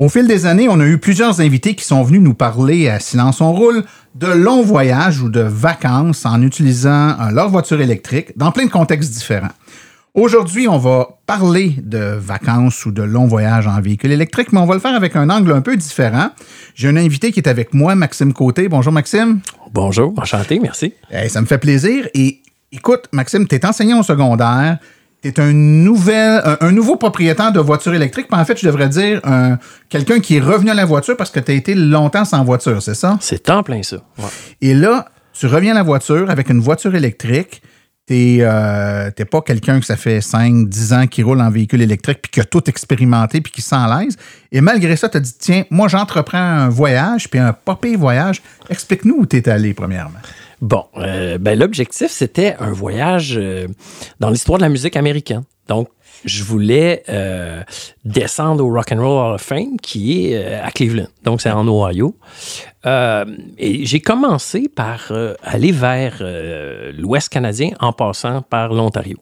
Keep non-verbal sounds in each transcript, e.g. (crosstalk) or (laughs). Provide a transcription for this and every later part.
Au fil des années, on a eu plusieurs invités qui sont venus nous parler à Silence on roule de longs voyages ou de vacances en utilisant euh, leur voiture électrique dans plein de contextes différents. Aujourd'hui, on va parler de vacances ou de longs voyages en véhicule électrique, mais on va le faire avec un angle un peu différent. J'ai un invité qui est avec moi, Maxime Côté. Bonjour Maxime. Bonjour, enchanté, merci. Eh, ça me fait plaisir. Et écoute, Maxime, tu es enseignant au secondaire. Tu es un, nouvel, un, un nouveau propriétaire de voiture électrique. En fait, je devrais dire un- quelqu'un qui est revenu à la voiture parce que tu as été longtemps sans voiture, c'est ça? C'est en plein ça. Ouais. Et là, tu reviens à la voiture avec une voiture électrique. T'es euh, t'es pas quelqu'un que ça fait 5, 10 ans qui roule en véhicule électrique puis qui a tout expérimenté puis qui sent à l'aise. Et malgré ça, tu as dit, tiens, moi, j'entreprends un voyage puis un pire voyage. Explique-nous où tu es allé, premièrement. Bon, euh, ben, l'objectif, c'était un voyage euh, dans l'histoire de la musique américaine. Donc, je voulais euh, descendre au Rock and Roll Hall of Fame, qui est euh, à Cleveland. Donc, c'est en Ohio. Euh, et j'ai commencé par euh, aller vers euh, l'Ouest canadien en passant par l'Ontario.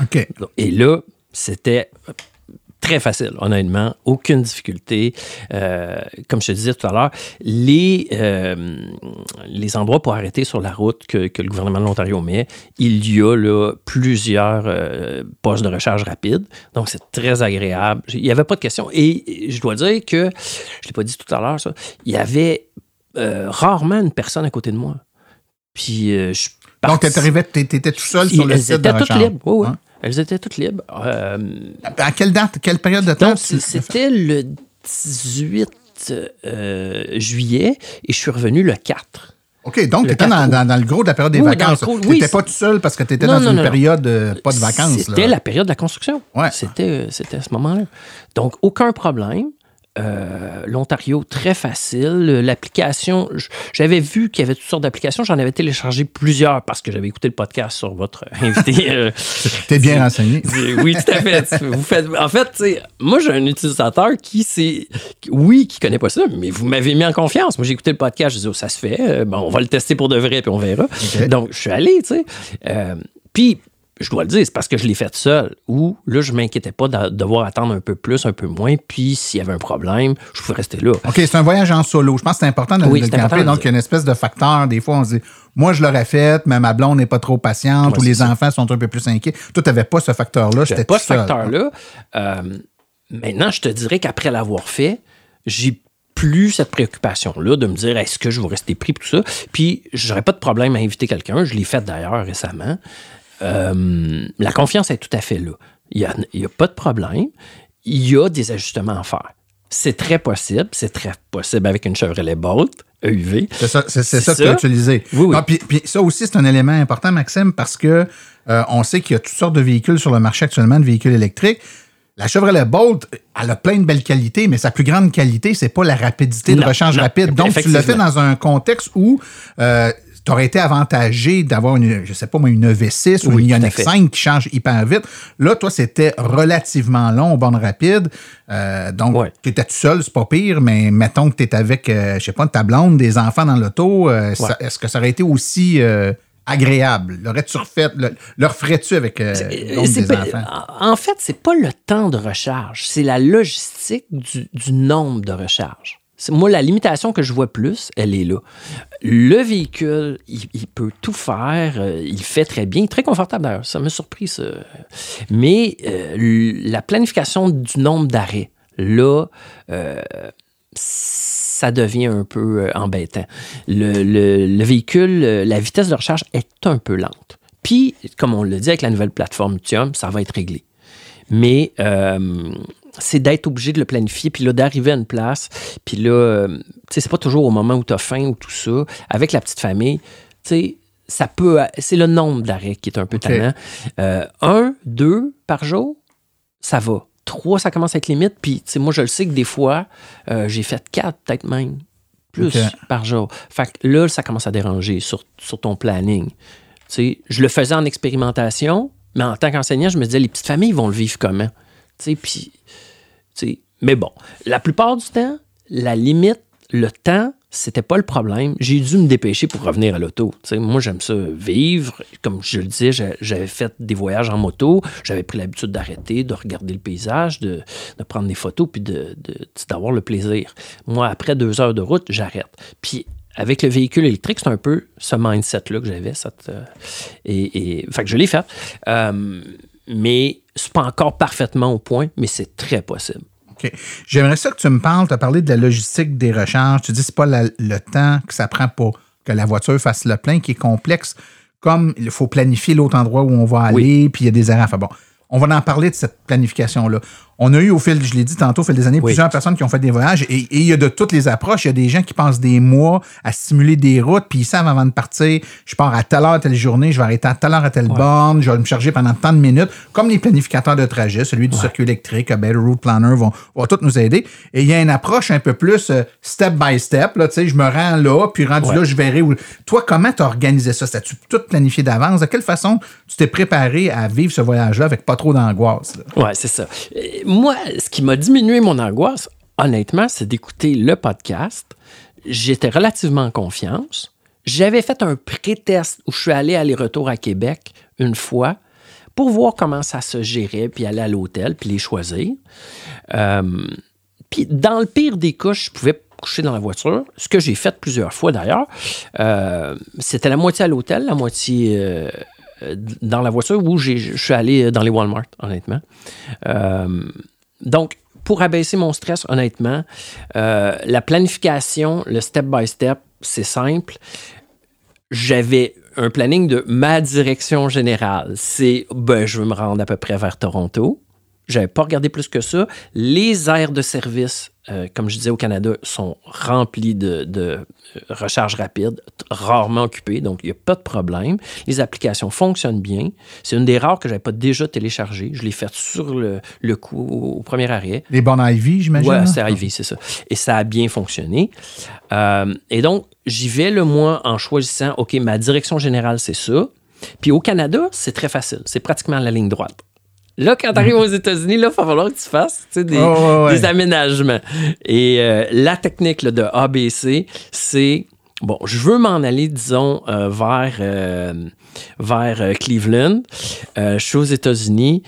OK. Et là, c'était très facile, honnêtement. Aucune difficulté. Euh, comme je te disais tout à l'heure, les, euh, les endroits pour arrêter sur la route que, que le gouvernement de l'Ontario met, il y a là, plusieurs euh, postes de recharge rapide. Donc, c'est très agréable. Il n'y avait pas de question. Et je dois dire que, je ne l'ai pas dit tout à l'heure, ça, il y avait rarement une personne à côté de moi. Puis, je Donc, parti- tu arrivais, tu étais tout seul sur le site de toutes recharge. libres. Oui, oui. Hein? Elles étaient toutes libres. Euh, À quelle date, quelle période de temps? c'était le 18 euh, juillet et je suis revenu le 4. OK, donc tu étais dans, 4 dans- dans le gros de la période des Oui, vacances. Tu oui, n'étais pas tout seul parce que tu étais Non, dans non, une non. période euh, pas de vacances. C'était la période de la construction. Ouais. C'était, c'était à ce moment-là. Donc, aucun problème. Euh, L'Ontario, très facile. L'application, j'avais vu qu'il y avait toutes sortes d'applications. J'en avais téléchargé plusieurs parce que j'avais écouté le podcast sur votre (laughs) invité. euh, (laughs) T'es bien renseigné. (laughs) Oui, tout à fait. Vous faites, en fait, moi, j'ai un utilisateur qui, c'est, oui, qui connaît pas ça, mais vous m'avez mis en confiance. Moi, j'ai écouté le podcast, je dis, oh, ça se fait. Euh, Bon, on va le tester pour de vrai, puis on verra. Donc, je suis allé, tu sais. Euh, puis, je dois le dire, c'est parce que je l'ai fait seul. Ou là, je m'inquiétais pas de devoir attendre un peu plus, un peu moins. Puis, s'il y avait un problème, je pouvais rester là. OK, c'est un voyage en solo. Je pense que c'est important de, Oui, de le camper. de Donc, il y a une espèce de facteur. Des fois, on se dit, moi, je l'aurais fait, mais ma blonde n'est pas trop patiente ou les ça. enfants sont un peu plus inquiets. Toi, tu n'avais pas ce facteur-là. J'étais pas ce facteur-là. Euh, maintenant, je te dirais qu'après l'avoir fait, j'ai plus cette préoccupation-là de me dire est-ce que je vais rester pris pour tout ça. Puis, j'aurais pas de problème à inviter quelqu'un. Je l'ai fait d'ailleurs récemment. Euh, la confiance est tout à fait là. Il n'y a, pas de problème. Il y a des ajustements à faire. C'est très possible. C'est très possible avec une Chevrolet Bolt EUV. C'est ça, c'est, ça que tu as utilisé. Oui, oui. Ah, puis, puis ça aussi, c'est un élément important, Maxime, parce que euh, on sait qu'il y a toutes sortes de véhicules sur le marché actuellement, de véhicules électriques. La Chevrolet Bolt, elle a plein de belles qualités, mais sa plus grande qualité, c'est pas la rapidité de Non, recharge non, rapide. Donc, tu l'as fait effectivement. dans un contexte où euh, tu aurais été avantagé d'avoir une, je sais pas moi, une V6 ou Oui, une Ioniq fait. 5 qui change hyper vite. Là, toi, c'était relativement long aux bornes rapides. Euh, donc, Ouais. tu étais tout seul, c'est pas pire, mais mettons que tu es avec, euh, je sais pas, ta blonde, des enfants dans l'auto, euh, est-ce que ça aurait été aussi euh, agréable? L'aurais-tu refait? Le, le referais-tu avec euh, des pas- enfants? en en fait, c'est pas le temps de recharge, c'est la logistique du, du nombre de recharges. Moi, la limitation que je vois plus, elle est là. Le véhicule, il, peut tout faire, euh, il fait très bien, très confortable d'ailleurs, ça m'a surpris ça. Mais euh, la planification du nombre d'arrêts, là, euh, ça devient un peu embêtant. Le, le- le véhicule, la vitesse de recharge est un peu lente. Puis, comme on le dit avec la nouvelle plateforme Lithium, ça va être réglé. Mais c'est d'être obligé de le planifier, puis là, d'arriver à une place, puis là, euh, tu sais, c'est pas toujours au moment où tu as faim ou tout ça. Avec la petite famille, tu sais, ça peut. C'est le nombre d'arrêts qui est un peu OK. tannant. Euh, un, deux par jour, ça va. Trois, ça commence à être limite. Puis, tu sais, moi, je le sais que des fois, euh, j'ai fait quatre, peut-être même plus par jour. Fait que là, ça commence à déranger sur, sur ton planning. Tu sais, je le faisais en expérimentation, mais en tant qu'enseignant, je me disais, les petites familles vont le vivre comment? Tu sais, puis, mais bon, la plupart du temps, la limite, le temps, c'était pas le problème. J'ai dû me dépêcher pour revenir à l'auto. Moi, j'aime ça vivre. Comme je le disais, j'a- j'avais fait des voyages en moto. J'avais pris l'habitude d'arrêter, de regarder le paysage, de, prendre des photos, puis d'avoir le plaisir. Moi, après deux heures de route, j'arrête. Puis avec le véhicule électrique, c'est un peu ce mindset-là que j'avais. euh, et- fait que je l'ai fait. Euh, mais c'est pas encore parfaitement au point, mais c'est très possible. OK. J'aimerais ça que tu me parles, tu as parlé de la logistique des recharges. Tu dis que c'est pas la- le temps que ça prend pour que la voiture fasse le plein qui est complexe. Comme il faut planifier l'autre endroit où on va aller, puis il y a des erreurs. Enfin bon, on va en parler de cette planification-là. On a eu au fil, je l'ai dit tantôt, au fil des années, Oui. plusieurs personnes qui ont fait des voyages et, et il y a de toutes les approches. Il y a des gens qui passent des mois à simuler des routes, puis ils savent avant de partir, je pars à telle heure, telle journée, je vais arrêter à telle heure à telle borne, je vais me charger pendant tant de minutes, comme les planificateurs de trajet, celui du circuit électrique, Better Route Planner vont, vont tous nous aider. Et il y a une approche un peu plus euh, step by step, là, tu sais, je me rends là, puis rendu Ouais. là, je verrai où. Toi, comment tu as organisé ça? T'as-tu tout planifié d'avance? De quelle façon tu t'es préparé à vivre ce voyage-là avec pas trop d'angoisse? Ouais, c'est ça. Moi, ce qui m'a diminué mon angoisse, honnêtement, c'est d'écouter le podcast. J'étais relativement en confiance. J'avais fait un pré-test où je suis allé aller-retour à Québec une fois pour voir comment ça se gérait, puis aller à l'hôtel, puis les choisir. Euh, puis dans le pire des cas, je pouvais coucher dans la voiture, ce que j'ai fait plusieurs fois d'ailleurs. Euh, C'était la moitié à l'hôtel, la moitié euh, dans la voiture où je suis allé dans les Walmart, honnêtement. Euh, donc, pour abaisser mon stress, honnêtement, euh, la planification, le step-by-step, c'est simple. J'avais un planning de ma direction générale. C'est, ben, je veux me rendre à peu près vers Toronto. J'avais pas regardé plus que ça. Les aires de service, euh, comme je disais au Canada, sont remplies de, de euh, recharge rapide, rarement occupées, donc il n'y a pas de problème. Les applications fonctionnent bien. C'est une des rares que je n'avais pas déjà téléchargée. Je l'ai faite sur le, le coup au, au premier arrêt. Les bornes Ivy, j'imagine? Là? c'est Ivy, c'est ça. Et ça a bien fonctionné. Euh, et donc, j'y vais le mois en choisissant, OK, ma direction générale, c'est ça. Puis au Canada, c'est très facile. C'est pratiquement la ligne droite. Là, quand tu arrives aux États-Unis, là, il va falloir que tu fasses des, Oh, ouais, ouais. des aménagements. Et euh, la technique là, de ABC, c'est bon, je veux m'en aller, disons, euh, vers, euh, vers Cleveland. Je suis aux États-Unis.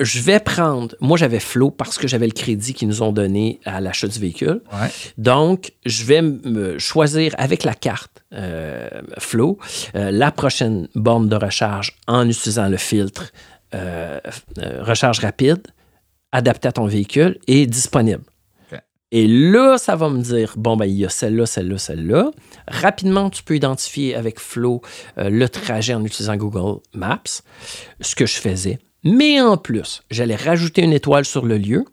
Je vais prendre. Moi, j'avais Flow parce que j'avais le crédit qu'ils nous ont donné à l'achat du véhicule. Ouais. Donc, je vais me choisir avec la carte Flow la prochaine borne de recharge en utilisant le filtre euh, euh, recharge rapide, adapté à ton véhicule et disponible. Et là, ça va me dire, bon, ben, il y a celle-là, celle-là, celle-là. Rapidement, tu peux identifier avec Flow euh, le trajet en utilisant Google Maps, ce que je faisais. Mais en plus, j'allais rajouter une étoile sur le lieu.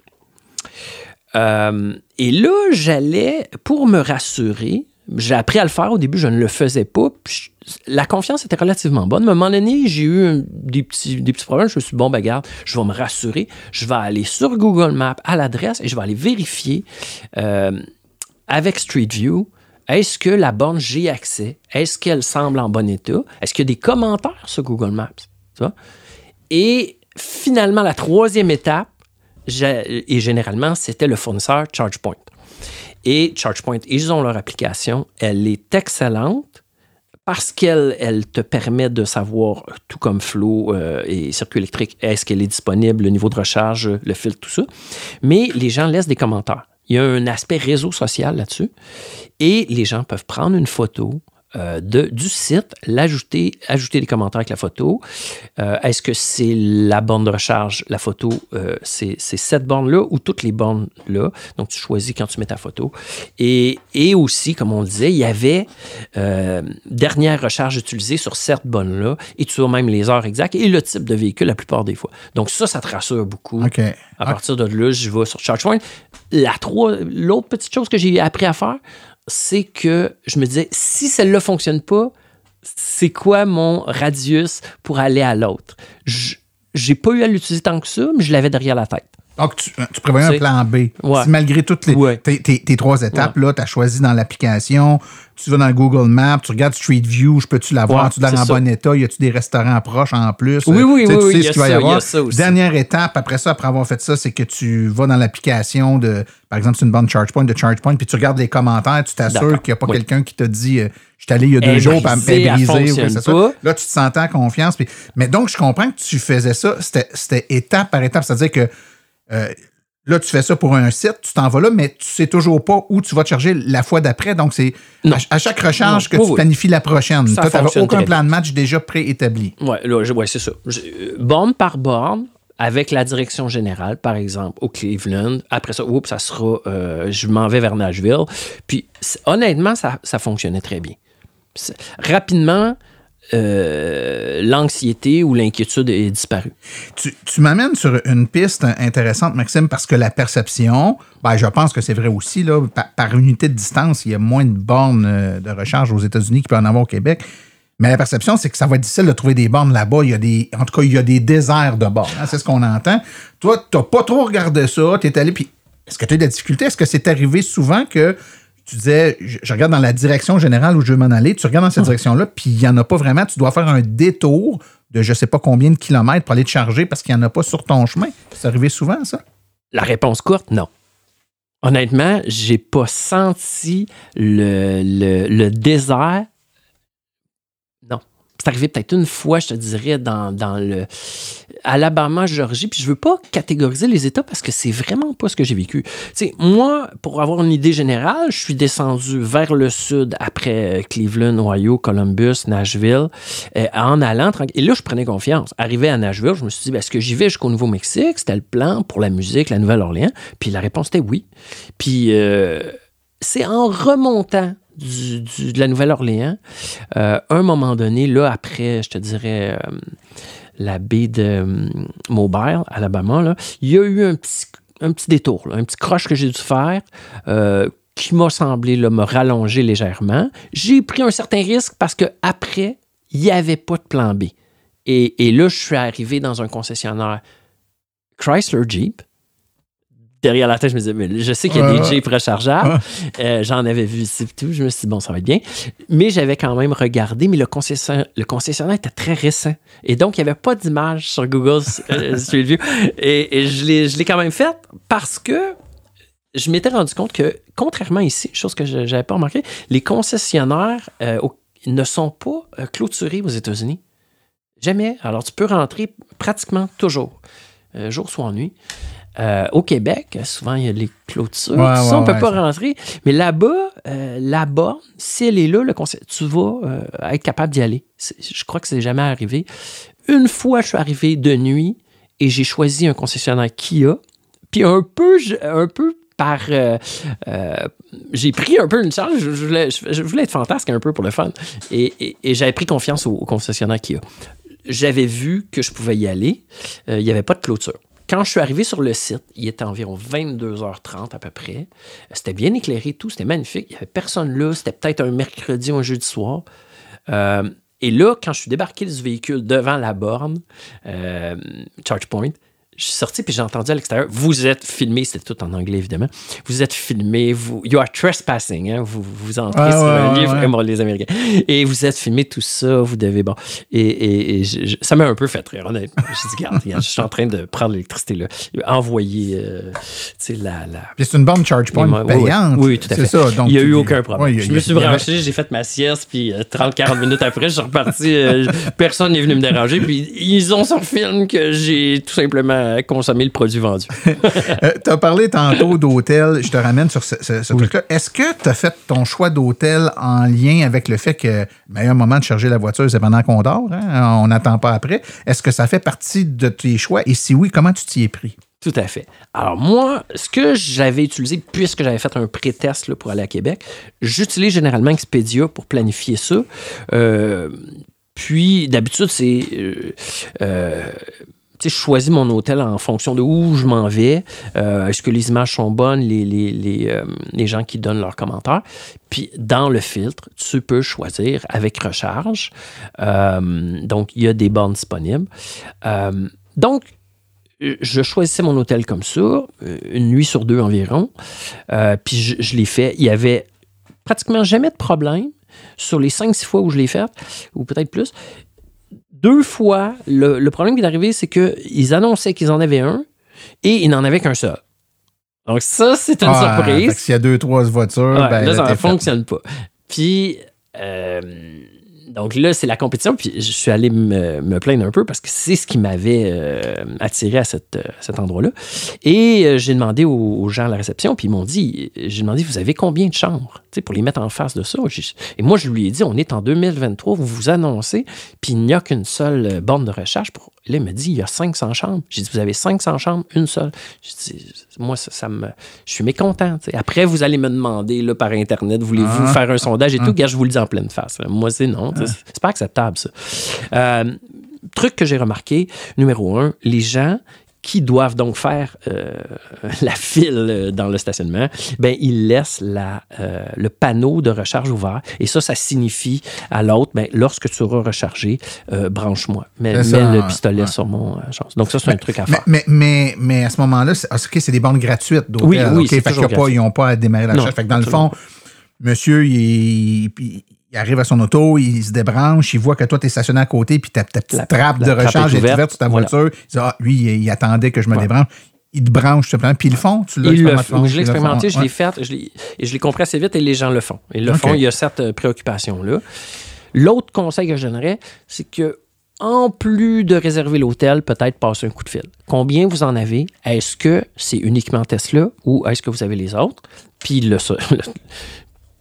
Euh, et là, j'allais, pour me rassurer, j'ai appris à le faire. Au début, je ne le faisais pas. Puis la confiance était relativement bonne. Mais à un moment donné, j'ai eu des petits, problèmes. Je me suis dit, bon, ben, garde, je vais me rassurer. Je vais aller sur Google Maps à l'adresse et je vais aller vérifier euh, avec Street View. Est-ce que la borne, j'ai accès? Est-ce qu'elle semble en bon état? Est-ce qu'il y a des commentaires sur Google Maps? Et finalement, la troisième étape, et généralement, c'était le fournisseur ChargePoint. Et ChargePoint, ils ont leur application. Elle est excellente parce qu'elle elle te permet de savoir, tout comme Flow euh, et circuit électrique, est-ce qu'elle est disponible, le niveau de recharge, le filtre, tout ça. Mais les gens laissent des commentaires. Il y a un aspect réseau social là-dessus. Et les gens peuvent prendre une photo, euh, de, du site, l'ajouter, ajouter des commentaires avec la photo. Euh, est-ce que c'est la borne de recharge, la photo, euh, c'est cette borne-là ou toutes les bornes-là? Donc, tu choisis quand tu mets ta photo. Et, et aussi, comme on le disait, il y avait dernière recharge utilisée sur cette borne-là et tu as même les heures exactes et le type de véhicule la plupart des fois. Donc, ça, ça te rassure beaucoup. À partir de là, je vais sur ChargePoint. La l'autre petite chose que j'ai appris à faire, c'est que je me disais, si celle-là ne fonctionne pas, c'est quoi mon radius pour aller à l'autre? J'ai pas eu à l'utiliser tant que ça, mais je l'avais derrière la tête. Donc, tu, tu prévoyais un plan B. Si malgré toutes les, tes, trois étapes, là, tu as choisi dans l'application, tu vas dans Google Maps, tu regardes Street View, je peux-tu l'avoir? tu dans en bon état? Y a-tu des restaurants proches en plus? Oui, oui, oui. Tu sais ce qu'il va y avoir. Dernière étape, après ça, après avoir fait ça, c'est que tu vas dans l'application de, par exemple, c'est une bonne ChargePoint de ChargePoint, puis tu regardes les commentaires, tu t'assures qu'il n'y a pas quelqu'un qui t'a dit, euh, je suis allé il y a deux jours, pour me briser. ça. Là, tu te sentais en confiance. Mais donc, je comprends que tu faisais ça, c'était étape par étape, c'est-à-dire que euh, là, tu fais ça pour un site, tu t'en vas là, mais tu sais toujours pas où tu vas te charger la fois d'après. Donc, c'est à, chaque recharge que tu planifies la prochaine. tu n'avais aucun plan de match déjà préétabli. Oui, ouais, c'est ça. Euh, borne par borne, avec la direction générale, par exemple, au Cleveland. Après ça, oups, ça sera, euh, je m'en vais vers Nashville. Puis, honnêtement, ça, ça fonctionnait très bien. Rapidement, euh, l'anxiété ou l'inquiétude est disparue. Tu, m'amènes sur une piste intéressante, Maxime, parce que la perception, ben, je pense que c'est vrai aussi, là, par, unité de distance, il y a moins de bornes euh, de recharge aux États-Unis qu'il peut en avoir au Québec. Mais la perception, c'est que ça va être difficile de trouver des bornes là-bas. Il y a des, en tout cas, il y a des déserts de bornes. Hein, c'est ce qu'on entend. Toi, tu n'as pas trop regardé ça. Tu es allé, puis est-ce que tu as eu de la difficulté? Est-ce que c'est arrivé souvent que tu disais, je, regarde dans la direction générale où je veux m'en aller, tu regardes dans cette direction-là, puis il n'y en a pas vraiment, tu dois faire un détour de je ne sais pas combien de kilomètres pour aller te charger parce qu'il n'y en a pas sur ton chemin. C'est arrivé souvent, ça? La réponse courte, non. Honnêtement, j'ai pas senti le, le désert c'est arrivé peut-être une fois, je te dirais, dans, le Alabama, Georgie, puis je veux pas catégoriser les États parce que c'est vraiment pas ce que j'ai vécu. sais, moi, pour avoir une idée générale, je suis descendu vers le sud après Cleveland, Ohio, Columbus, Nashville, euh, en allant Et là, je prenais confiance. Arrivé à Nashville, je me suis dit, ben, est-ce que j'y vais jusqu'au Nouveau-Mexique? C'était le plan pour la musique, la Nouvelle-Orléans? Puis la réponse était oui. Puis euh, c'est en remontant de la Nouvelle-Orléans. Euh, un moment donné, là, après, je te dirais, euh, la baie de euh, Mobile, Alabama, là, il y a eu un petit, détour, un petit croche que j'ai dû faire qui m'a semblé me rallonger légèrement. J'ai pris un certain risque parce que après, il n'y avait pas de plan B. Et là, je suis arrivé dans un concessionnaire Chrysler Jeep derrière la tête, je me disais, mais je sais qu'il y a des Jeeps rechargeables. Euh, j'en avais vu ici et tout. Je me suis dit, bon, ça va être bien. Mais j'avais quand même regardé, mais le concessionnaire, le concessionnaire était très récent. Et donc, il n'y avait pas d'image sur Google euh, (laughs) Street View. Et, je l'ai quand même fait parce que je m'étais rendu compte que, contrairement ici, chose que je n'avais pas remarqué, les concessionnaires euh, ne sont pas clôturés aux États-Unis. Jamais. Alors, tu peux rentrer pratiquement toujours, jour soit nuit. Euh, au Québec, souvent, il y a les clôtures. ça, on ne peut pas rentrer. Mais là-bas, euh, là-bas, si elle est là, le tu vas euh, être capable d'y aller. Je crois que c'est jamais arrivé. Une fois, je suis arrivé de nuit et j'ai choisi un concessionnaire Kia. Puis un peu, un peu par. j'ai pris un peu une charge. Je voulais, je voulais, être fantasque un peu pour le fun. Et, j'avais pris confiance au, au concessionnaire Kia. J'avais vu que je pouvais y aller. il n'y avait pas de clôture. Quand je suis arrivé sur le site, il était environ 22h30 à peu près. C'était bien éclairé, tout, c'était magnifique. Il n'y avait personne là. C'était peut-être un mercredi ou un jeudi soir. Euh, et là, quand je suis débarqué du véhicule devant la borne, euh, ChargePoint, je suis sorti puis j'ai entendu à l'extérieur, vous êtes filmé, c'était tout en anglais évidemment, vous êtes filmé, vous, you are trespassing, hein, vous, vous entrez sur un livre, comme les Américains, et vous êtes filmé, tout ça, vous devez, bon, et, et, ça m'a un peu fait rire, honnêtement. Je dit, regarde, je suis en train de prendre l'électricité là, envoyer, euh, tu sais, la... la... C'est une bonne charge point payante. Oui, tout à fait. Ça, donc, il n'y a eu aucun problème. je me suis branché, j'ai fait ma sieste, puis 30-40 euh, minutes après, je suis reparti, euh, personne n'est venu me déranger, puis ils ont sur film que j'ai tout simplement à consommer le produit vendu. (laughs) Euh, tu as parlé tantôt d'hôtel. Je te ramène sur ce, ce- ce Oui. truc-là. Est-ce que tu as fait ton choix d'hôtel en lien avec le fait que le meilleur moment de charger la voiture, c'est pendant qu'on dort? hein? On n'attend pas après. Est-ce que ça fait partie de tes choix? Et si oui, comment tu t'y es pris? Tout à fait. Alors moi, ce que j'avais utilisé, puisque j'avais fait un pré-test là, pour aller à Québec, j'utilise généralement Expedia pour planifier ça. Euh, puis d'habitude, c'est... euh, euh, je choisis mon hôtel en fonction de où je m'en vais. Euh, Est-ce que les images sont bonnes, les, les, les, euh, les gens qui donnent leurs commentaires. Puis dans le filtre, tu peux choisir avec recharge. Euh, donc, il y a des bornes disponibles. Donc, je choisissais mon hôtel comme ça, une nuit sur deux environ. Puis je, je l'ai fait. Il y avait pratiquement jamais de problème sur les 5-6 fois où je l'ai fait, ou peut-être plus. Deux fois, le, le problème qui est arrivé, c'est qu'ils annonçaient qu'ils en avaient un et ils n'en avaient qu'un seul. Donc ça, c'est une Ah, surprise. S'il y a deux, trois voitures, Ouais, ben, là, ça ne fait. fonctionne pas. Puis, euh, donc là, c'est la compétition. Puis, je suis allé me, plaindre un peu parce que c'est ce qui m'avait euh, attiré à euh, cet endroit-là. Et euh, j'ai demandé aux, gens à la réception, puis ils m'ont dit j'ai demandé, vous avez combien de chambres? Tu sais, pour les mettre en face de ça Et moi, je lui ai dit on est en 2023, vous vous annoncez, puis il n'y a qu'une seule borne de recherche. Pour... Là, il me dit il y a 500 chambres. J'ai dit vous avez 500 chambres, une seule. J'ai dit moi, ça, ça me. Je suis mécontent. Après, vous allez me demander là, par Internet, voulez-vous Ah. faire un sondage et tout? Gars, je vous le dis en pleine face. Moi, c'est non. sais. C'est pas acceptable, ça. Euh, truc que j'ai remarqué, numéro un, les gens qui doivent donc faire euh, (laughs) la file euh, dans le stationnement, ben ils laissent la, euh, le panneau de recharge ouvert. Et ça, ça signifie à l'autre, ben, lorsque tu auras rechargé, euh, branche-moi. Mets, le pistolet ouais. sur mon euh, chose. Donc ça, c'est un truc à faire. mais, mais, mais à ce moment-là, c'est, ah, des bornes gratuites d'hôtel. Oui, oui, Fait y a pas, ils n'ont pas à démarrer la Non, charge. Fait que dans le fond, monsieur, il, il- il arrive à son auto, il se débranche, il voit que toi, tu es stationné à côté, puis ta, ta petite La- trappe la de trappe recharge est est ouverte. sur ta Voilà. voiture. Il dit, ah, lui, il, il attendait que je me Ouais. débranche. Il te branche, tout simplement. Puis ils le font. Tu l'as expérimenté? Je l'ai expérimenté, je l'ai fait, je l'ai- et je l'ai compris assez vite et les gens le font. Ils le font, il y a cette euh, préoccupation-là. L'autre conseil que je donnerais, c'est que en plus de réserver l'hôtel, peut-être passer un coup de fil. Combien vous en avez? Est-ce que c'est uniquement Tesla ou est-ce que vous avez les autres? Puis le, (laughs) le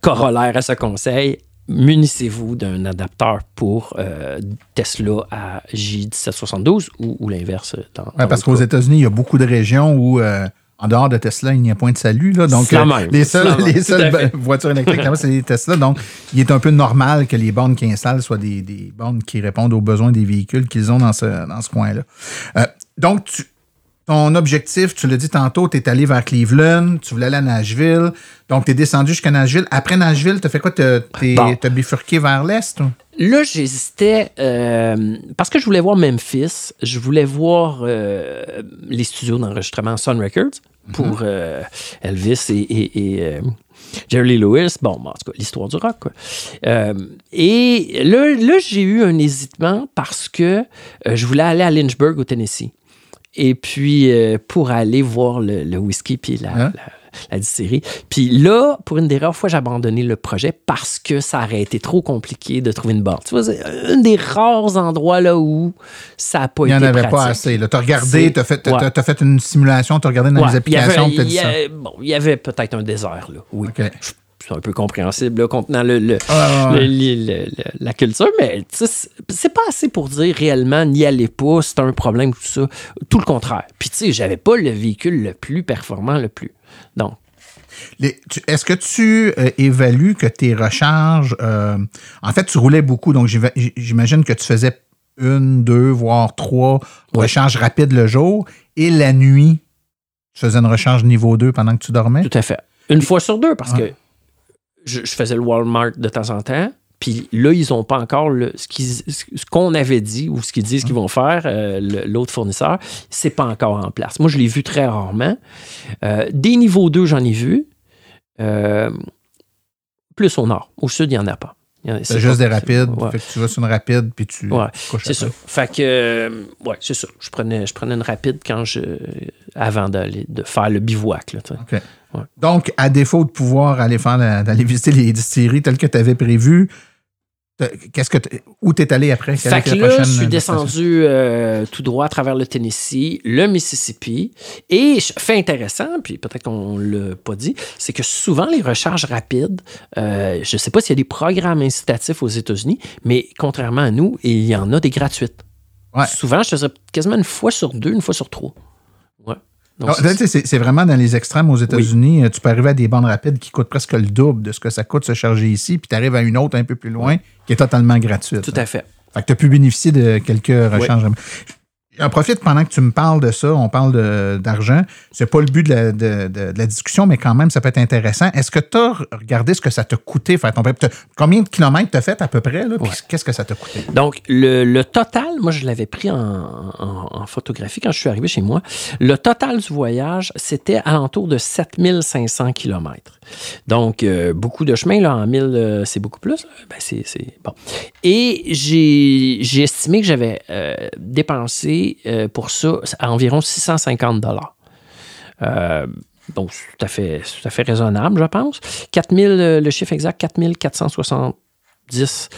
corollaire à ce conseil, munissez-vous d'un adapteur pour euh, Tesla à J1772 ou, ou l'inverse. Dans, Ouais, dans parce qu'aux. États-Unis, il y a beaucoup de régions où, euh, en dehors de Tesla, il n'y a point de salut. Là. Donc, euh, même. les seules, les voitures électriques, c'est les Tesla. Donc, il est un peu normal que les bornes qu'ils installent soient des, des bornes qui répondent aux besoins des véhicules qu'ils ont dans ce, dans ce coin-là. Donc, tu- ton objectif, tu l'as dit tantôt, tu es allé vers Cleveland, tu voulais aller à Nashville. Donc, tu es descendu jusqu'à Nashville. Après Nashville, tu as fait quoi? Tu Bon. as bifurqué vers l'Est? Là, j'hésitais euh, parce que je voulais voir Memphis, je voulais voir euh, les studios d'enregistrement Sun Records pour euh, Elvis et, et- et, Jerry Lewis. Bon, en tout cas, l'histoire du rock. quoi. Et là, là j'ai eu un hésitement parce que je voulais aller à Lynchburg, au Tennessee. Et puis, euh, pour aller voir le, le whisky puis la, Hein? la, la distillerie. Puis là, pour une des rares fois, j'ai abandonné le projet parce que ça aurait été trop compliqué de trouver une borne. Tu vois, c'est un des rares endroits là où ça n'a pas Il n'y été en avait pratique. pas assez. Tu as regardé, tu as, fait ouais. une simulation, tu as regardé dans Ouais, les il y avait- applications, il y ça. a- bon, il y avait peut-être un désert, là. Oui. OK. C'est un peu compréhensible, là, contenant le, le- Ah, le- le- la culture, mais c'est- pas assez pour dire réellement n'y allez pas, c'est un problème, tout ça. Tout le contraire. Puis tu sais, j'avais pas le véhicule le plus performant, le plus. Donc, Est-ce que tu euh, évalues que tes recharges. euh, en fait, tu roulais beaucoup, donc j'imagine que tu faisais une, deux, voire trois Ouais. recharges rapides le jour et la nuit, tu faisais une recharge niveau 2 pendant que tu dormais? tout à fait. Une fois sur deux, parce Ouais. que je, je faisais le Walmart de temps en temps. Puis là, ils n'ont pas encore le, ce qu'ils- ce qu'on avait dit ou ce qu'ils disent qu'ils vont faire, euh, le- l'autre fournisseur, c'est pas encore en place. Moi, je l'ai vu très rarement. Euh, des niveaux 2, j'en ai vu. Euh, plus au nord. Au sud, il n'y en a pas. En a- C'est juste pas- des rapides. ouais. Fait que tu vas sur une rapide puis tu Ouais, C'est ça. Fait que, euh, ouais, c'est ça. Je prenais, je prenais une rapide quand je, avant d'aller, de faire le bivouac. Là. Ouais. Donc, à défaut de pouvoir aller faire d'aller visiter les distilleries telles que tu avais prévu, Qu'est-ce que où t'es allé après? Fait que là, je suis destination? descendu euh, tout droit à travers le Tennessee, le Mississippi. Et je- fait intéressant, puis peut-être qu'on l'a pas dit, c'est que souvent les recharges rapides, euh, je sais pas s'il y a des programmes incitatifs aux États-Unis, mais contrairement à nous, il y en a des gratuites. Ouais. Souvent, je faisais quasiment une fois sur deux, une fois sur trois. Ah, c'est- C'est c'est vraiment dans les extrêmes aux États-Unis. Euh, Tu peux arriver à des bandes rapides qui coûtent presque le double de ce que ça coûte se charger ici, puis tu arrives à une autre un peu plus loin qui est totalement gratuite. tout à fait. Fait que tu as pu bénéficier de quelques rechanges. J'en profite pendant que tu me parles de ça, on parle d'argent. C'est pas le but de la, de- de- de la discussion, mais quand même, ça peut être intéressant. Est-ce que tu as regardé ce que ça t'a coûté faire ton T'as- Combien de kilomètres tu as fait à peu près? Là, puis Ouais. qu'est-ce que ça t'a coûté? Donc, le, le total, moi, je l'avais pris en, en- en photographie quand je suis arrivé chez moi. Le total du voyage, c'était alentour de 7500 km. Donc, euh, beaucoup de chemin, là, en 1000, euh, c'est beaucoup plus. Ben, c'est, bon. Et j'ai, j'ai estimé que j'avais euh, dépensé euh, pour ça à environ 650 dollars. Euh, donc, c'est tout à fait, tout à fait raisonnable, je pense. 4000, euh, le chiffre exact, 4470,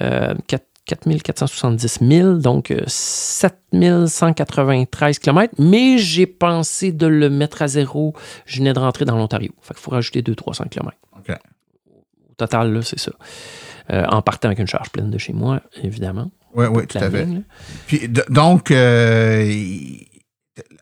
euh, 4 4470 000, donc euh, 7193 km, mais j'ai pensé de le mettre à zéro. Je venais de rentrer dans l'Ontario. Fait qu'il faut rajouter 200-300 km. Au total, là, c'est ça. Euh, en partant avec une charge pleine de chez moi, évidemment. Oui, oui, tout à fait. là. Puis, donc, euh,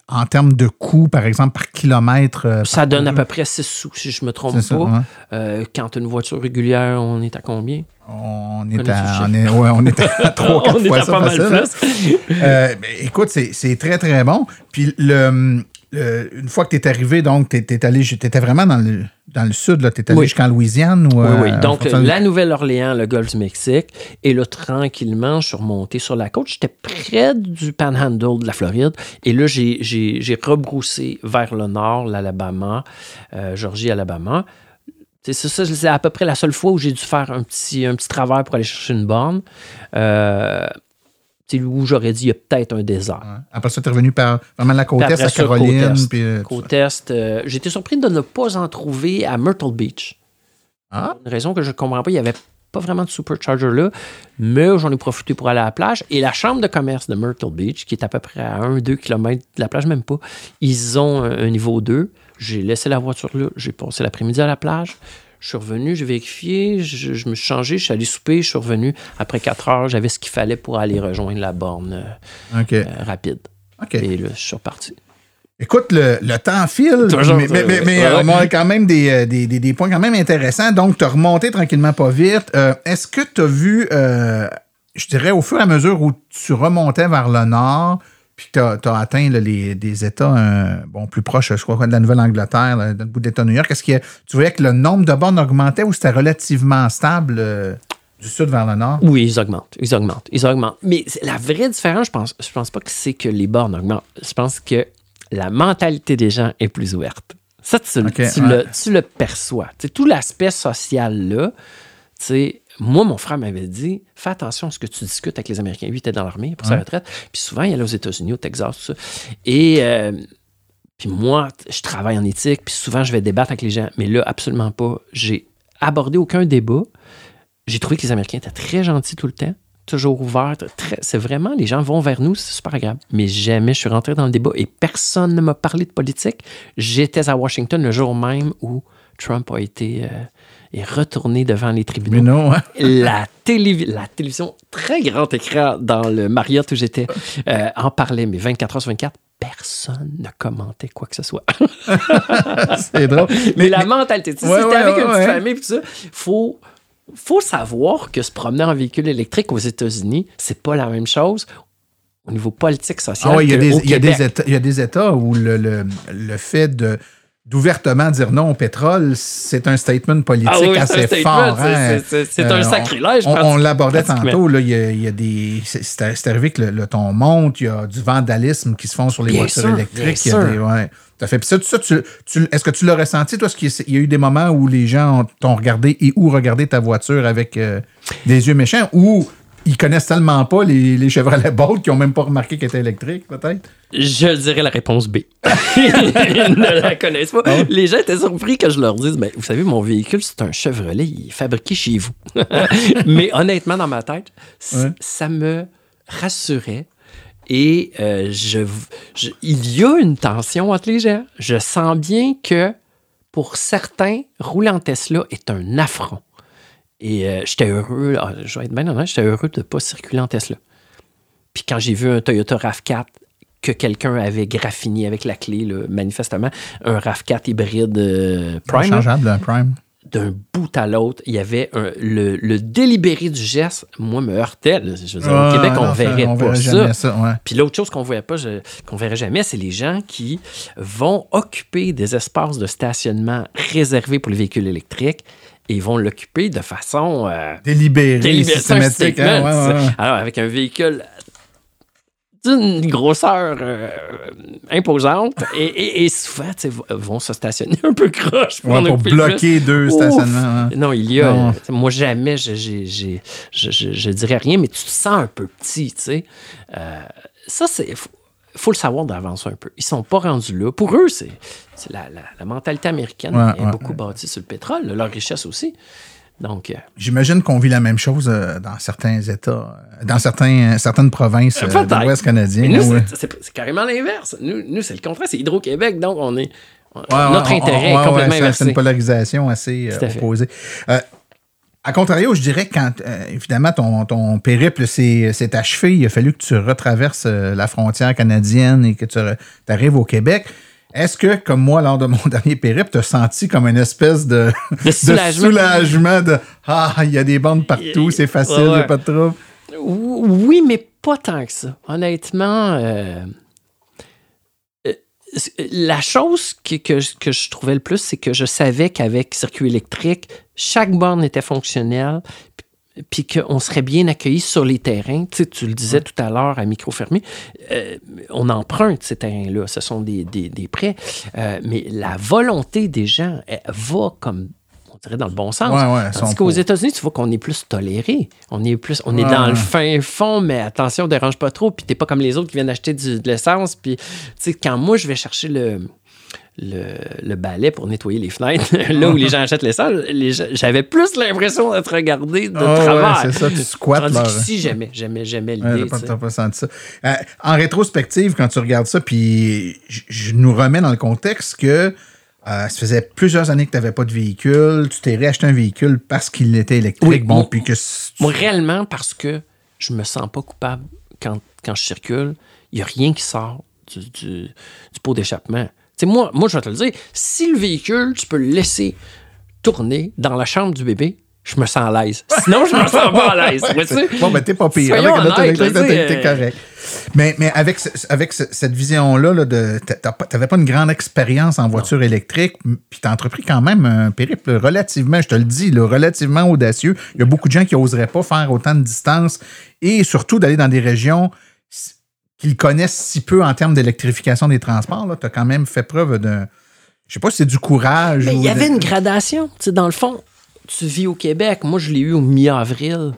en termes de coût, par exemple, par kilomètre. euh, Ça donne à peu près 6 sous, si je me trompe ça, pas. ouais. Euh, quand une voiture régulière, on est à combien? On est à, on est, ouais, on est à (laughs) 3 4 on est fois à ça pas mal hein. plus. Ben, écoute, c'est c'est très, très bon. Puis, le, le- une fois que tu es arrivé, donc, tu étais vraiment dans le, dans le sud, tu es allé Oui. jusqu'en Louisiane ou. Oui, euh, oui. Donc, Fort- la Nouvelle-Orléans, le golfe du Mexique. Et là, tranquillement, je suis remonté sur la côte. J'étais près du panhandle de la Floride. Et là, j'ai- j'ai j'ai rebroussé vers le nord, l'Alabama, euh, Georgie, Alabama. C'est ça, c'est à peu près la seule fois où j'ai dû faire un petit, un petit travers pour aller chercher une borne. Euh, où j'aurais dit, il y a peut-être un désert. Ouais. Après ça, tu es revenu par vraiment la côte est à Caroline. côte est. euh, été surpris de ne pas en trouver à Myrtle Beach. Ah. Une raison que je ne comprends pas, il n'y avait pas vraiment de supercharger là, mais j'en ai profité pour aller à la plage. Et la chambre de commerce de Myrtle Beach, qui est à peu près à 1-2 km de la plage, même pas, ils ont un, un niveau 2. J'ai laissé la voiture là, j'ai passé l'après-midi à la plage. Je suis revenu, j'ai vérifié, je, je me suis changé, je suis allé souper, je suis revenu. Après 4 heures, j'avais ce qu'il fallait pour aller rejoindre la borne euh, euh, rapide. Et là, je suis reparti. Écoute, le, le temps file, Toujours, mais, mais, mais- mais, ouais. euh, on a quand même des, des, des- des points quand même intéressants. Donc, tu as remonté tranquillement pas vite. Euh, Est-ce que tu as vu, euh, je dirais, au fur et à mesure où tu remontais vers le nord, puis tu as, atteint là, les, des États euh, bon, plus proches, je crois, de la Nouvelle-Angleterre, là, dans le bout de New York, est-ce que tu voyais que le nombre de bornes augmentait ou c'était relativement stable euh, du sud vers le nord? Oui, ils augmentent. Ils augmentent. Ils augmentent. Mais la vraie différence, je pense, je pense pas que c'est que les bornes augmentent. Je pense que la mentalité des gens est plus ouverte. Ça, tu, Ok, tu ouais. le, tu le perçois. Tout l'aspect social-là, tu sais, moi, mon frère m'avait dit fais attention à ce que tu discutes avec les Américains. Lui, il était dans l'armée pour sa Ouais. retraite. Puis souvent, il allait aux États-Unis, au Texas, tout ça. Et. euh, puis moi, je travaille en éthique, puis souvent, je vais débattre avec les gens. Mais là, absolument pas. J'ai abordé aucun débat. J'ai trouvé que les Américains étaient très gentils tout le temps, toujours ouverts. C'est vraiment, les gens vont vers nous, c'est super agréable. Mais jamais je suis rentré dans le débat et personne ne m'a parlé de politique. J'étais à Washington le jour même où Trump a été euh, est retourné devant les tribunaux Mais non, hein? (laughs) la, télévi- la télévision, très grand écran dans le Marriott où j'étais, euh, en parlait, mais 24 heures sur 24, personne ne commentait quoi que ce soit. (laughs) c'est drôle. (laughs) mais, la mentalité, Ouais, si t'es ouais, avec ouais, une petite famille, tout ça, faut, faut savoir que se promener en véhicule électrique aux États-Unis, c'est pas la même chose au niveau politique, social. Ah il y, y a des États où le, le, le fait de d'ouvertement dire non au pétrole, c'est un statement politique Ah oui, assez fort. c'est- hein. c'est- Euh, un on- sacrilège, On, on l'abordait tantôt, là, il y a, il y a des. C'est arrivé que le, le ton monte, il y a du vandalisme qui se font sur les Bien voitures sûr, électriques. bien il y a sûr. des- ouais. Tout à fait. Puis ça, tout ça, tu, tu- est-ce que tu l'as ressenti, toi? Est-ce qu'il y a- il y a eu des moments où les gens ont- t'ont regardé et ou regardé ta voiture avec euh, des yeux méchants ou ils connaissent tellement pas les, les Chevrolet Bolt qu'ils ont même pas remarqué qu'elle était électrique, peut-être? Je dirais la réponse B. (laughs) Ils ne la connaissent pas. Ah Les gens étaient surpris que je leur dise ben, Vous savez, mon véhicule, c'est un Chevrolet, il est fabriqué chez vous. (laughs) Mais honnêtement, dans ma tête, Ouais. ça me rassurait. Et euh, je, je- il y a une tension entre les gens. Je sens bien que pour certains, rouler en Tesla est un affront. Et euh, j'étais heureux, ah, je vais être bien honnête, j'étais heureux de ne pas circuler en Tesla. Puis quand j'ai vu un Toyota RAV4 que quelqu'un avait graffiné avec la clé, là, manifestement, un RAV4 hybride euh, Prime, là, Changeable, un Prime. d'un bout à l'autre, il y avait un- le, le délibéré du geste, moi, me heurtait. là. Je veux dire, au Ah, Québec, on non, ça, verrait on pas verrait ça. jamais ça, ouais. Puis l'autre chose qu'on voyait pas, qu'on verrait jamais, c'est les gens qui vont occuper des espaces de stationnement réservés pour les véhicules électriques et ils vont l'occuper de façon euh, Délibéré, délibérée. Un systématique. hein, ouais, ouais, ouais. Alors, avec un véhicule d'une grosseur euh, imposante et, et- et souvent, vont se stationner (laughs) un peu croche pour, Ouais, bloquer deux Ouf! stationnements. ouais. Non, il y a. Non. moi, jamais, je, je, je- je dirais rien, mais tu te sens un peu petit, tu sais. Euh, ça, c'est. Faut, faut le savoir d'avance un peu. Ils sont pas rendus là. Pour eux, c'est, la, la- la mentalité américaine Ouais, est ouais. beaucoup bâtie sur le pétrole, leur richesse aussi. Donc, euh, J'imagine qu'on vit la même chose euh, dans certains États, euh, dans certains, certaines provinces euh, de l'Ouest canadien. mais nous, ouais. c'est, carrément l'inverse. Nous, nous, c'est le contraire. C'est Hydro-Québec, donc on est. on- notre intérêt est complètement inversé. C'est une polarisation assez opposée. Euh, à contrario, je dirais que quand, euh, évidemment, ton, ton périple s'est achevé, il a fallu que tu retraverses euh, la frontière canadienne et que tu arrives au Québec. Est-ce que, comme moi, lors de mon (laughs) dernier périple, tu as senti comme une espèce de, (laughs) De soulagement? soulagement de Ah, il y a des bandes partout, c'est facile, il Ouais, n'y ouais. a pas de trouble. Oui, mais pas tant que ça. Honnêtement, euh, euh, la chose que, que, je- que je trouvais le plus, c'est que je savais qu'avec circuit électrique, chaque borne était fonctionnelle, puis qu'on serait bien accueilli sur les terrains. Tu, sais, tu le disais tout à l'heure à micro fermé, euh, on emprunte ces terrains-là, ce sont des, des, des prêts, Euh, mais la volonté des gens elle va comme, dirait, dans le bon sens. Ouais, ouais, sont qu'aux. États-Unis, tu vois qu'on est plus toléré. On est plus, on est Ouais, dans ouais. le fin fond, mais attention, dérange pas trop. Puis t'es pas comme les autres qui viennent acheter du- de l'essence. Puis, tu sais, quand moi, je vais chercher le, le, le balai pour nettoyer les fenêtres, (laughs) là où les gens achètent l'essence, les j'avais plus l'impression d'être regardé de ouais, travers. c'est ça, tu squattes leur- qu'ici, jamais, jamais, jamais Ouais, l'idée. t'as pas, senti ça. Euh, en rétrospective, quand tu regardes ça, puis je nous remets dans le contexte que euh, ça faisait plusieurs années que tu n'avais pas de véhicule, tu t'es réacheté un véhicule parce qu'il était électrique, Oui, bon, moi- puis que Moi, réellement, parce que je me sens pas coupable quand, quand je circule, il n'y a rien qui sort du, du, du pot d'échappement. Moi, moi, je vais te le dire, si le véhicule, tu peux le laisser tourner dans la chambre du bébé, je me sens à l'aise. Sinon, je me sens pas à l'aise. Bon, ben, t'es pas pire. Soyons Avec là, t'es euh, correct. Mais, mais avec, ce- avec ce- cette vision-là, là, de, t'avais pas une grande expérience en voiture électrique, puis t'as entrepris quand même un périple relativement, je te le dis, là, relativement audacieux. Il y a beaucoup de gens qui oseraient pas faire autant de distance et surtout d'aller dans des régions qu'ils connaissent si peu en termes d'électrification des transports. Tu as quand même fait preuve de. Je sais pas si c'est du courage. Mais il y avait une gradation. Tu sais, dans le fond, tu vis au Québec. Moi, je l'ai eu au mi-avril.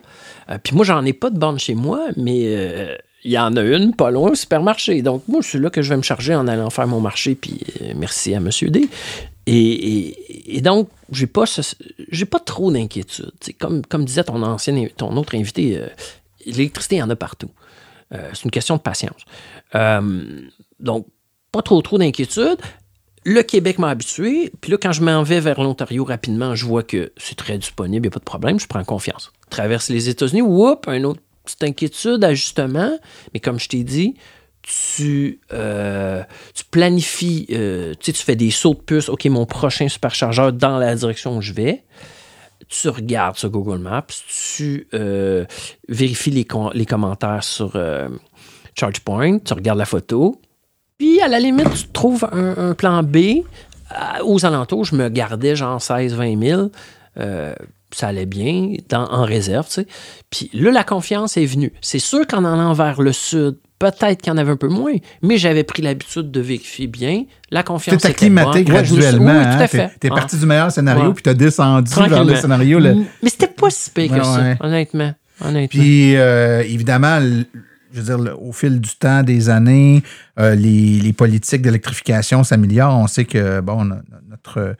Euh, Puis moi, j'en ai pas de borne chez moi, mais euh, il y en a une pas loin au supermarché. Donc, moi, c'est là que je vais me charger en allant faire mon marché. Puis euh, merci à M. D. Et, donc, j'ai pas, j'ai pas trop d'inquiétude. Comme, disait ton, ancien, ton autre invité, euh, l'électricité, il y en a partout. Euh, c'est une question de patience. Euh, donc, pas trop trop d'inquiétude. Le Québec m'a habitué. Puis là, quand je m'en vais vers l'Ontario rapidement, je vois que c'est très disponible, il n'y a pas de problème, je prends confiance. Traverse les États-Unis, whoop, un autre petite inquiétude, ajustement. Mais comme je t'ai dit, tu, euh, planifies, euh, tu sais, fais des sauts de puce. OK, mon prochain superchargeur dans la direction où je vais. Tu regardes sur Google Maps, tu euh, vérifies les, com- les commentaires sur ChargePoint, tu regardes la photo, puis, à la limite, tu trouves un, un plan B. Euh, aux alentours, je me gardais genre 16-20 000. Euh, ça allait bien dans- en réserve, tu sais. Puis là, la confiance est venue. C'est sûr qu'en allant vers le sud, peut-être qu'il y en avait un peu moins, mais j'avais pris l'habitude de vérifier bien. La confiance était acclimaté bonne. Ouais, je me suis- graduellement. oui, tout hein. à fait. T'es, t'es Ah. parti du meilleur scénario, Ouais. puis t'as descendu vers le scénario. le- Mais c'était pas si pire que Ouais, ça, ouais. honnêtement. honnêtement. Puis, euh, évidemment, je veux dire, au fil du temps, des années, euh, les, les politiques d'électrification s'améliorent. On sait que, bon, no- notre,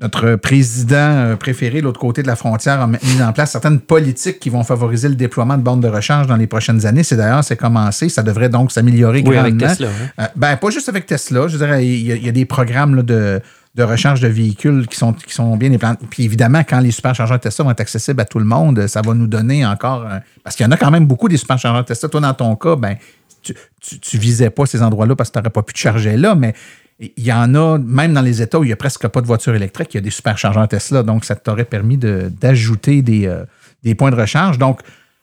notre président euh, préféré, de l'autre côté de la frontière, a mis en place certaines politiques qui vont favoriser le déploiement de bornes de recharge dans les prochaines années. C'est d'ailleurs, c'est commencé. Ça devrait donc s'améliorer oui, avec grandement. Tesla. hein. Euh, ben, pas juste avec Tesla. Je dirais, il y a, il y a des programmes là, de, de recharge de véhicules qui sont, bien implantés. Puis évidemment, quand les superchargeurs Tesla vont être accessibles à tout le monde, ça va nous donner encore. Parce qu'il y en a quand même beaucoup des superchargeurs Tesla. Toi, dans ton cas, ben, tu, tu, visais pas ces endroits-là parce que tu n'aurais pas pu te charger là, mais il y en a, même dans les États où il n'y a presque pas de voitures électriques, il y a des superchargeurs Tesla. Donc, ça t'aurait permis d'ajouter des, euh, des points de recharge. Donc,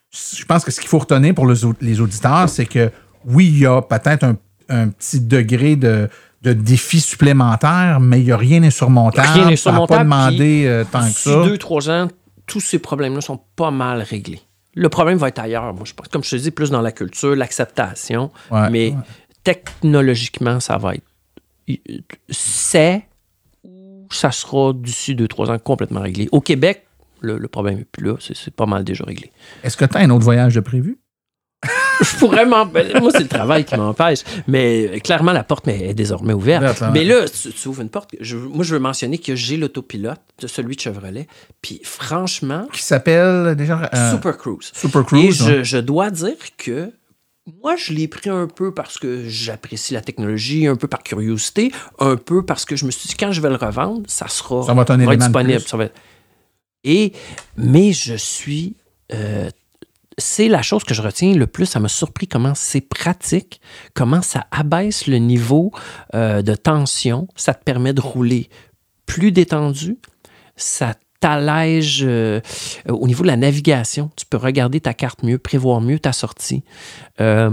je pense que ce qu'il faut retenir pour les au- les auditeurs, c'est que oui, il y a peut-être un petit degré de, de défi supplémentaire, mais il n'y a rien d'insurmontable. Rien d'insurmontable, pas demandé euh, tant que ça. deux, trois ans, tous ces problèmes-là sont pas mal réglés. Le problème va être ailleurs, moi, je pense. Comme je te dis, plus dans la culture, l'acceptation. Ouais, mais ouais. technologiquement, ça va être. C'est ou ça sera d'ici deux, trois ans complètement réglé. Au Québec, le, le problème n'est plus là. C'est c'est pas mal déjà réglé. Est-ce que tu as un autre voyage de prévu? (laughs) Je pourrais ben, Moi, c'est le travail qui m'empêche. Mais euh, clairement, la porte est désormais ouverte. Mais là, tu, tu ouvres une porte. Je- moi, je veux mentionner que j'ai l'autopilote de celui de Chevrolet. Puis franchement, Qui s'appelle déjà euh, Super Cruise. Super Et Cruise. je, hein? je dois dire que moi, je l'ai pris un peu parce que j'apprécie la technologie, un peu par curiosité, un peu parce que je me suis dit, quand je vais le revendre, ça sera, Ça va être disponible. ça va Et, mais je suis. euh, c'est la chose que je retiens le plus. Ça m'a surpris comment c'est pratique, comment ça abaisse le niveau euh, de tension. Ça te permet de rouler plus détendu. Ça t'allège euh, au niveau de la navigation. Tu peux regarder ta carte mieux, prévoir mieux ta sortie. Euh,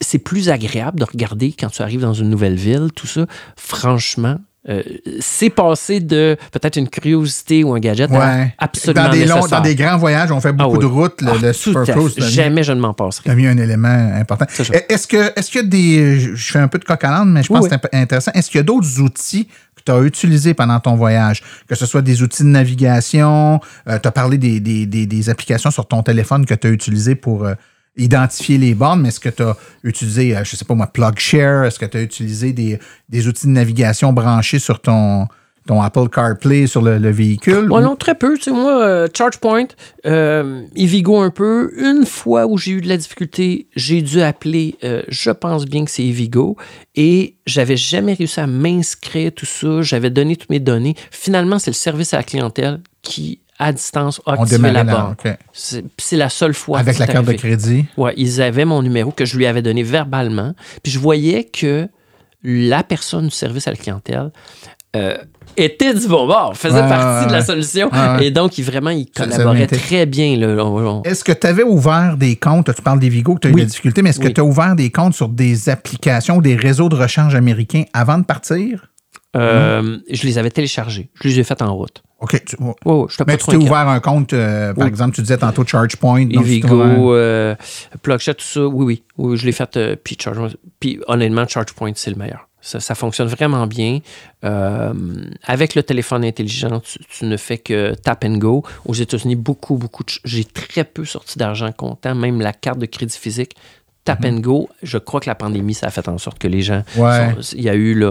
c'est plus agréable de regarder quand tu arrives dans une nouvelle ville, tout ça. Franchement, euh, c'est passé de peut-être une curiosité ou un gadget à Ouais. absolument Dans des, longs, dans des grands voyages, on fait beaucoup Ah oui. de routes. Le, Ah, le Jamais je ne m'en passerai. devient un élément important. Ça. Est-ce que est-ce qu'il y a des. Je fais un peu de coq à mais je pense Oui, que c'est intéressant. Est-ce qu'il y a d'autres outils que tu as utilisés pendant ton voyage? Que ce soit des outils de navigation, tu as parlé des, des- des- des applications sur ton téléphone que tu as utilisées pour euh, identifier les bornes, mais est-ce que tu as utilisé, euh, je sais pas moi, PlugShare? Est-ce que tu as utilisé des, des outils de navigation branchés sur ton, ton Apple CarPlay sur le, le véhicule? Ouais, Ou- non, très peu. Tu sais, moi, euh, ChargePoint, euh, Evigo un peu. Une fois où j'ai eu de la difficulté, j'ai dû appeler, euh, je pense bien que c'est Evigo, et j'avais jamais réussi à m'inscrire, tout ça. J'avais donné toutes mes données. Finalement, c'est le service à la clientèle qui, à distance, a on activé démarrait la là, borne. OK. C'est la seule fois. Avec que la carte de crédit? Ouais, ils avaient mon numéro que je lui avais donné verbalement. Puis je voyais que la personne du service à la clientèle euh, était du bon bord, faisait partie de la solution. Et donc, il, vraiment, il collaborait très bien. On- Est-ce que tu avais ouvert des comptes, tu parles des Vigo, que tu as eu Oui. des difficultés, mais est-ce que Oui. tu as ouvert des comptes sur des applications, des réseaux de rechange américains avant de partir? euh, Je les avais téléchargés. Je les ai fait en route. OK. Tu, mais tu t'es ouvert un compte, euh, par Oui. exemple, tu disais tantôt ChargePoint. Evigo, euh, PlugShare, tout ça, oui, oui. oui je l'ai fait. euh, puis, Charge- puis honnêtement, ChargePoint, c'est le meilleur. Ça, ça fonctionne vraiment bien. Euh, avec le téléphone intelligent, tu, tu ne fais que tap and go. Aux États-Unis, beaucoup, beaucoup. J'ai très peu sorti d'argent comptant, même la carte de crédit physique. Tap and go, je crois que la pandémie, ça a fait en sorte que les gens. Ouais. sont- il y a eu là,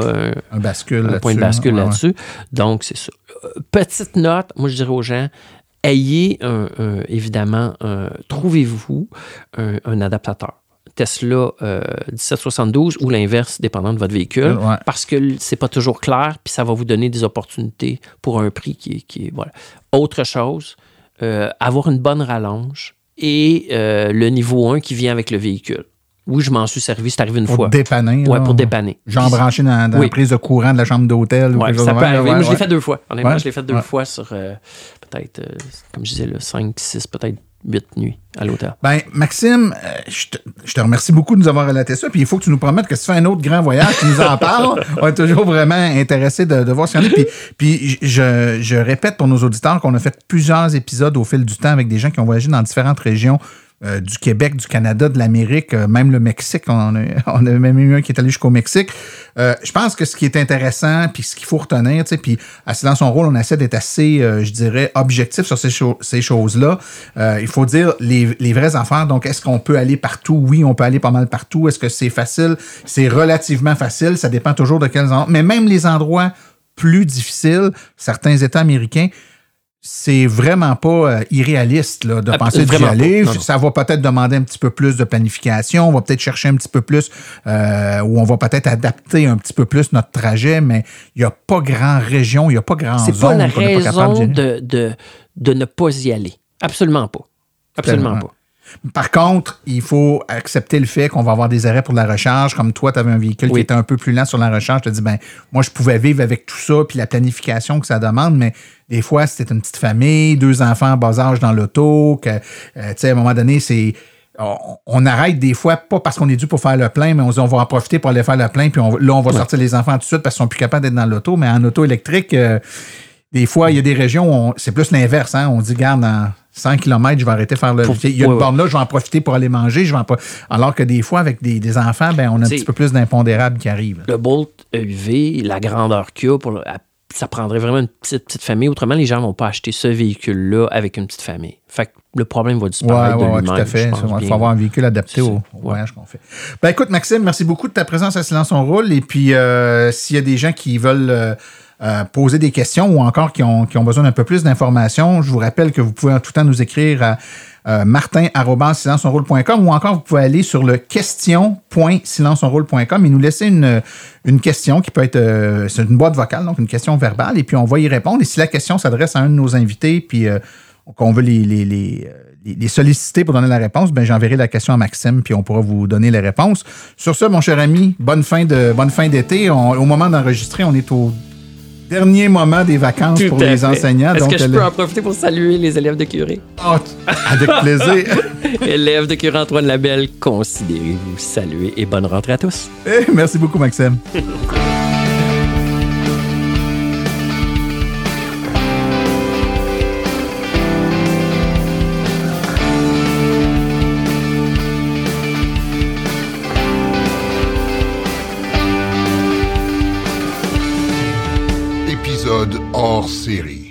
un, un bascule un point de bascule ouais. là-dessus. Donc, c'est ça. Euh, Petite note, moi, je dirais aux gens, ayez un, un- évidemment, trouvez-vous un, un adaptateur. Tesla euh, 1772 ou l'inverse, dépendant de votre véhicule, Ouais. parce que c'est pas toujours clair, puis ça va vous donner des opportunités pour un prix qui est. Qui est- voilà. Autre chose, euh, avoir une bonne rallonge et euh, le niveau 1 qui vient avec le véhicule. Oui, je m'en suis servi, c'est arrivé une Pour fois. dépanner. Ouais, là. pour dépanner. Genre Puis- branché dans, dans Oui. la prise de courant de la chambre d'hôtel. Ouais, ça peut arriver. ouais, Moi, je l'ai fait deux fois. Honnêtement, Ouais, je l'ai fait deux fois sur euh, peut-être, euh, comme je disais, 5, 6, peut-être 8 nuits à l'hôtel. Ben, Maxime, euh, je te, je te remercie beaucoup de nous avoir relaté ça. Puis il faut que tu nous promettes que si tu fais un autre grand voyage, tu nous en parles. (laughs) On est toujours vraiment intéressés de, de voir ce qu'il y en a. Puis, puis je, je répète pour nos auditeurs qu'on a fait plusieurs épisodes au fil du temps avec des gens qui ont voyagé dans différentes régions euh, du Québec, du Canada, de l'Amérique, euh, même le Mexique. On a, a même eu un qui est allé jusqu'au Mexique. Euh, je pense que ce qui est intéressant, puis ce qu'il faut retenir, tu sais, puis dans son rôle, on essaie d'être assez, je dirais, objectif sur ces, ces choses-là. il faut dire les, les vraies affaires. Donc, est-ce qu'on peut aller partout? Oui, on peut aller pas mal partout. Est-ce que c'est facile? C'est relativement facile. Ça dépend toujours de quels endroits. Mais même les endroits plus difficiles, certains États américains, c'est vraiment pas euh, irréaliste là, de Ah, penser d'y aller. pas. Non, non. Ça va peut-être demander un petit peu plus de planification. On va peut-être chercher un petit peu plus, euh, ou on va peut-être adapter un petit peu plus notre trajet, mais il n'y a pas grand région, il n'y a pas grand C'est zone pas la n'est pas capable raison d'y de, de, de ne pas y aller. Absolument pas. Absolument Tellement. pas. Par contre, il faut accepter le fait qu'on va avoir des arrêts pour la recharge. Comme toi, tu avais un véhicule qui était un peu plus lent sur la recharge. Je te dis, ben, moi, je pouvais vivre avec tout ça, puis la planification que ça demande, mais des fois, c'était une petite famille, deux enfants en bas âge dans l'auto, que, euh, tu sais, à un moment donné, c'est. On, on arrête des fois, pas parce qu'on est dû pour faire le plein, mais on va en profiter pour aller faire le plein, puis on- là, on va sortir les enfants tout de suite parce qu'ils sont plus capables d'être dans l'auto. Mais en auto électrique, euh, des fois, il y a des régions où c'est plus l'inverse. Hein? On dit, garde, dans 100 km, je vais arrêter de faire le. Pour- Il y a une borne là, je vais en profiter pour aller manger. Je vais en pro- Alors que des fois, avec des, des enfants, ben, on a un petit peu plus d'impondérables qui arrivent. Le Bolt EV, la grandeur qu'il y a, pour le- ça prendrait vraiment une petite, petite famille. Autrement, les gens vont pas acheter ce véhicule-là avec une petite famille. Fait que le problème va disparaître ouais, de ouais, tout à fait. Il faut avoir un véhicule adapté au, voyage qu'on fait. Ben écoute, Maxime, merci beaucoup de ta présence à Silence on roule. Et puis, euh, s'il y a des gens qui veulent euh, euh, poser des questions ou encore qui ont, besoin d'un peu plus d'informations, je vous rappelle que vous pouvez en tout temps nous écrire à euh, martin.silenceonroule.com ou encore vous pouvez aller sur le question.silenceonroule.com et nous laisser une, une question qui peut être euh, c'est une boîte vocale, donc une question verbale, et puis on va y répondre. Et si la question s'adresse à un de nos invités, puis euh, qu'on veut les, les, solliciter pour donner la réponse, ben j'enverrai la question à Maxime, puis on pourra vous donner les réponses. Sur ce, mon cher ami, bonne fin de bonne fin d'été. Au moment d'enregistrer, on est au dernier moment des vacances Tout pour les fait. enseignants. Est-ce que je peux en profiter pour saluer les élèves de curé? Ah, avec plaisir. (laughs) élèves de curé Antoine Labelle, considérez-vous salués et bonne rentrée à tous. Eh, Merci beaucoup, Maxime. (laughs) hors série.